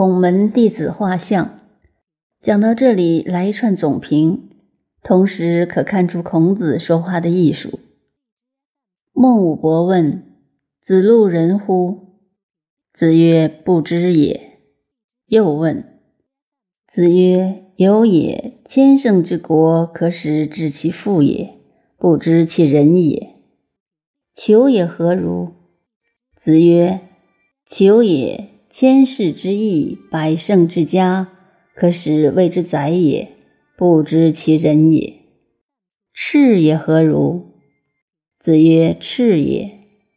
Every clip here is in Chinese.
孔门弟子画像。讲到这里，来一串总评，同时可看出孔子说话的艺术。孟武伯问：“子路人乎？”子曰：“不知也。”又问：“子曰：‘有也，千乘之国，可使治其父也，不知其人也。’求也何如？”子曰：“求也，千世之义，百乘之家，可使谓之宰也，不知其人也。赤也何如？”子曰：“赤也，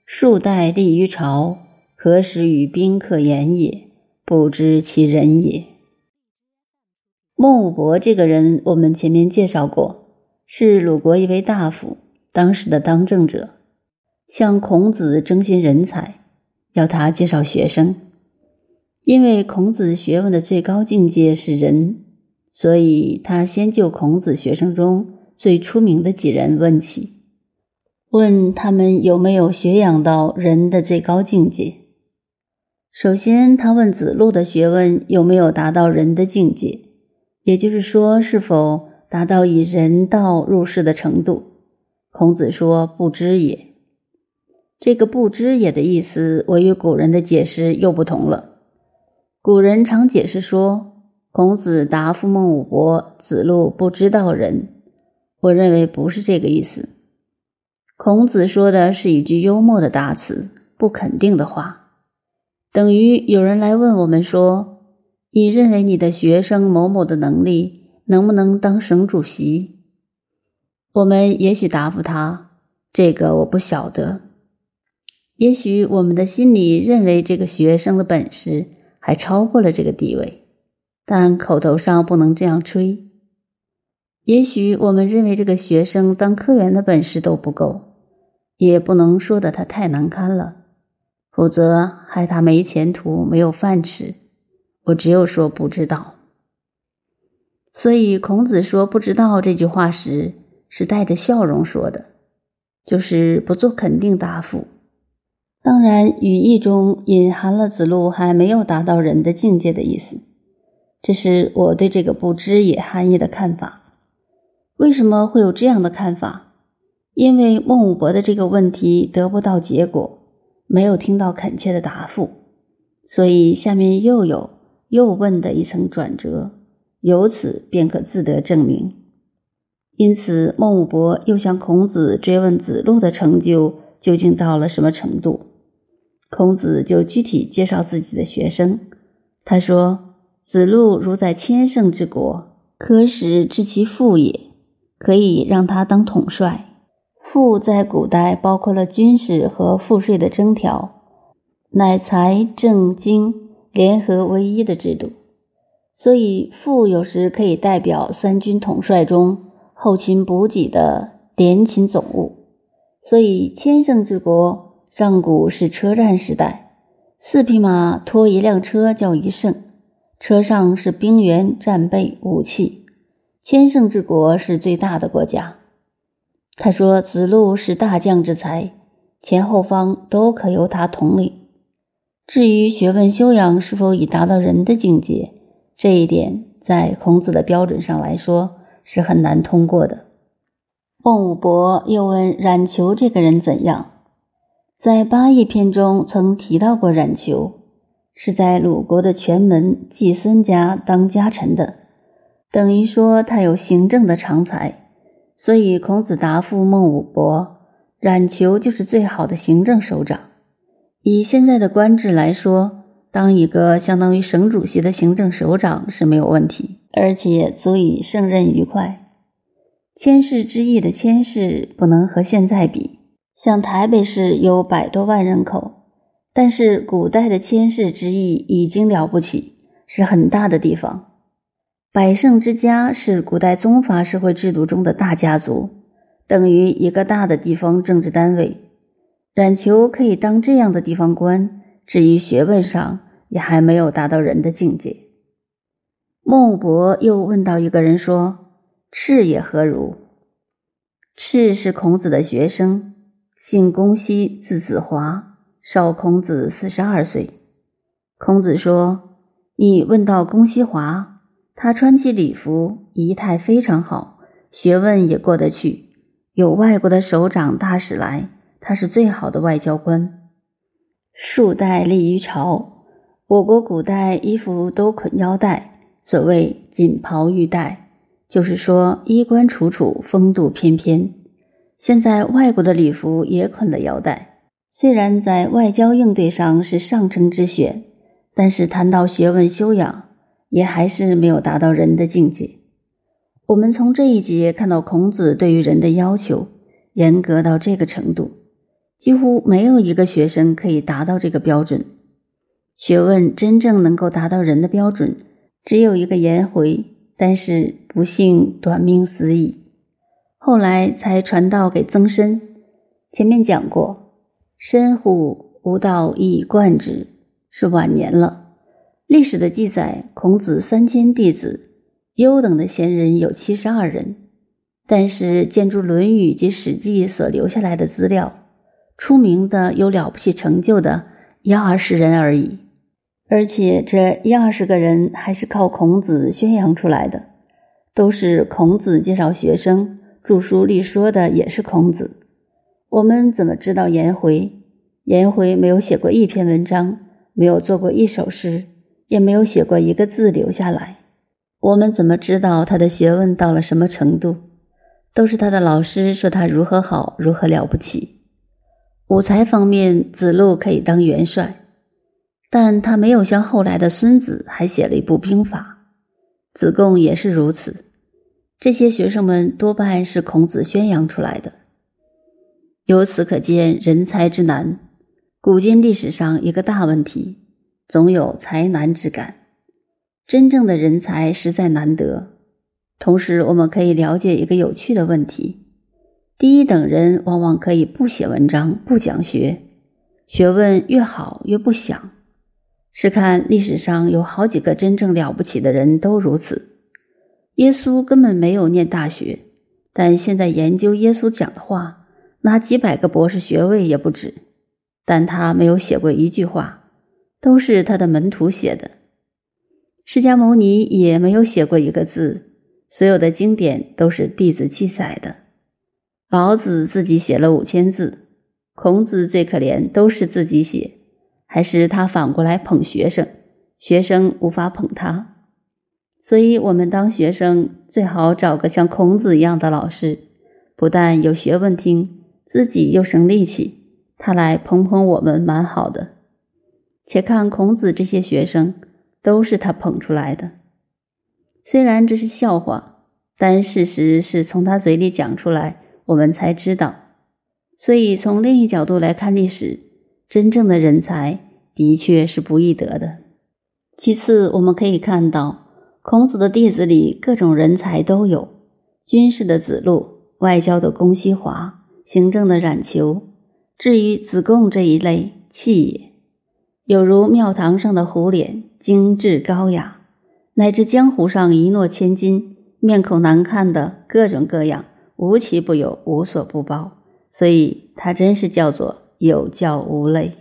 数代立于朝。”何时与宾客言也？不知其人也。孟武伯这个人，我们前面介绍过，是鲁国一位大夫，当时的当政者，向孔子征询人才，要他介绍学生。因为孔子学问的最高境界是仁，所以他先就孔子学生中最出名的几人问起，问他们有没有学养到仁的最高境界。首先，他问子路的学问有没有达到人的境界，也就是说，是否达到以人道入世的程度。孔子说：“不知也。”这个“不知也”的意思，我与古人的解释又不同了。古人常解释说，孔子答复孟武伯：“子路不知道人。”我认为不是这个意思。孔子说的是一句幽默的答词，不肯定的话。等于有人来问我们说：“你认为你的学生某某的能力能不能当省主席？”我们也许答复他：“这个我不晓得。”也许我们的心里认为这个学生的本事还超过了这个地位，但口头上不能这样吹。也许我们认为这个学生当科员的本事都不够，也不能说的他太难堪了。否则害他没前途、没有饭吃。我只有说不知道。所以孔子说“不知道”这句话时，是带着笑容说的，就是不做肯定答复。当然，语义中隐含了子路还没有达到人的境界的意思。这是我对这个“不知也”含义的看法。为什么会有这样的看法？因为孟武伯的这个问题得不到结果。没有听到恳切的答复，所以下面又有又问的一层转折，由此便可自得证明。因此，孟武伯又向孔子追问子路的成就究竟到了什么程度。孔子就具体介绍自己的学生，他说：“子路如在千乘之国，可使治其父也，可以让他当统帅。”父在古代包括了军事和赋税的征条，乃财政经联合为一的制度，所以父有时可以代表三军统帅中后勤补给的联勤总务。所以千乘之国上古是车战时代，四匹马拖一辆车叫一胜，车上是兵员、战备、武器。千乘之国是最大的国家。他说：“子路是大将之才，前后方都可由他统领。至于学问修养是否已达到人的境界，这一点在孔子的标准上来说是很难通过的。”孟武伯又问冉求这个人怎样，在八佾篇中曾提到过冉求，是在鲁国的权门季孙家当家臣的，等于说他有行政的长才。所以，孔子答复孟武伯：“冉求就是最好的行政首长。以现在的官制来说，当一个相当于省主席的行政首长是没有问题，而且足以胜任愉快。千世之邑的千世不能和现在比，像台北市有百多万人口，但是古代的千市之邑已经了不起，是很大的地方。”百胜之家是古代宗法社会制度中的大家族，等于一个大的地方政治单位。冉求可以当这样的地方官，至于学问上也还没有达到人的境界。孟武伯又问到一个人说：“赤也何如？”赤是孔子的学生，姓公西，字子华，少孔子四十二岁。孔子说。你问到公西华，他穿起礼服，仪态非常好，学问也过得去，有外国的首长大使来，他是最好的外交官。束带立于朝，我国古代衣服都捆腰带，所谓锦袍玉带，就是说衣冠楚楚，风度翩翩。现在外国的礼服也捆了腰带，虽然在外交应对上是上乘之选，但是谈到学问修养，也还是没有达到人的境界。我们从这一节看到孔子对于人的要求严格到这个程度。几乎没有一个学生可以达到这个标准。学问真正能够达到人的标准，只有一个颜回，但是不幸短命死矣。后来才传道给曾参。前面讲过，申乎吾道以贯之，是晚年了。历史的记载，孔子三千弟子，优等的贤人有七十二人，但是建筑《论语》及《史记》所留下来的资料。出名的有了不起成就的一二十人而已，而且这一二十个人还是靠孔子宣扬出来的，都是孔子介绍学生、著书立说的，也是孔子。我们怎么知道颜回？颜回没有写过一篇文章，没有做过一首诗，也没有写过一个字留下来。我们怎么知道他的学问到了什么程度？都是他的老师说他如何好，如何了不起。武才方面，子路可以当元帅，但他没有像后来的孙子还写了一部兵法。子贡也是如此。这些学生们多半是孔子宣扬出来的。由此可见，人才之难，古今历史上一个大问题，总有才难之感。真正的人才实在难得。同时，我们可以了解一个有趣的问题。第一等人往往可以不写文章、不讲学，学问越好越不想。试看历史上有好几个真正了不起的人都如此。耶稣根本没有念大学，但现在研究耶稣讲的话，拿几百个博士学位也不止。但他没有写过一句话，都是他的门徒写的。释迦牟尼也没有写过一个字，所有的经典都是弟子记载的。老子自己写了五千字，孔子最可怜，都是自己写，还是他反过来捧学生，学生无法捧他。所以，我们当学生最好找个像孔子一样的老师，不但有学问听，自己又省力气，他来捧捧我们，蛮好的。且看孔子这些学生，都是他捧出来的。虽然这是笑话，但事实是从他嘴里讲出来。我们才知道，所以从另一角度来看历史，真正的人才的确是不易得的。其次，我们可以看到，孔子的弟子里各种人才都有：军事的子路，外交的公西华，行政的冉求。至于子贡这一类，气也，有如庙堂上的胡脸，精致高雅；乃至江湖上一诺千金、面孔难看的各种各样。无奇不有，无所不包，所以他真是叫做有教无类。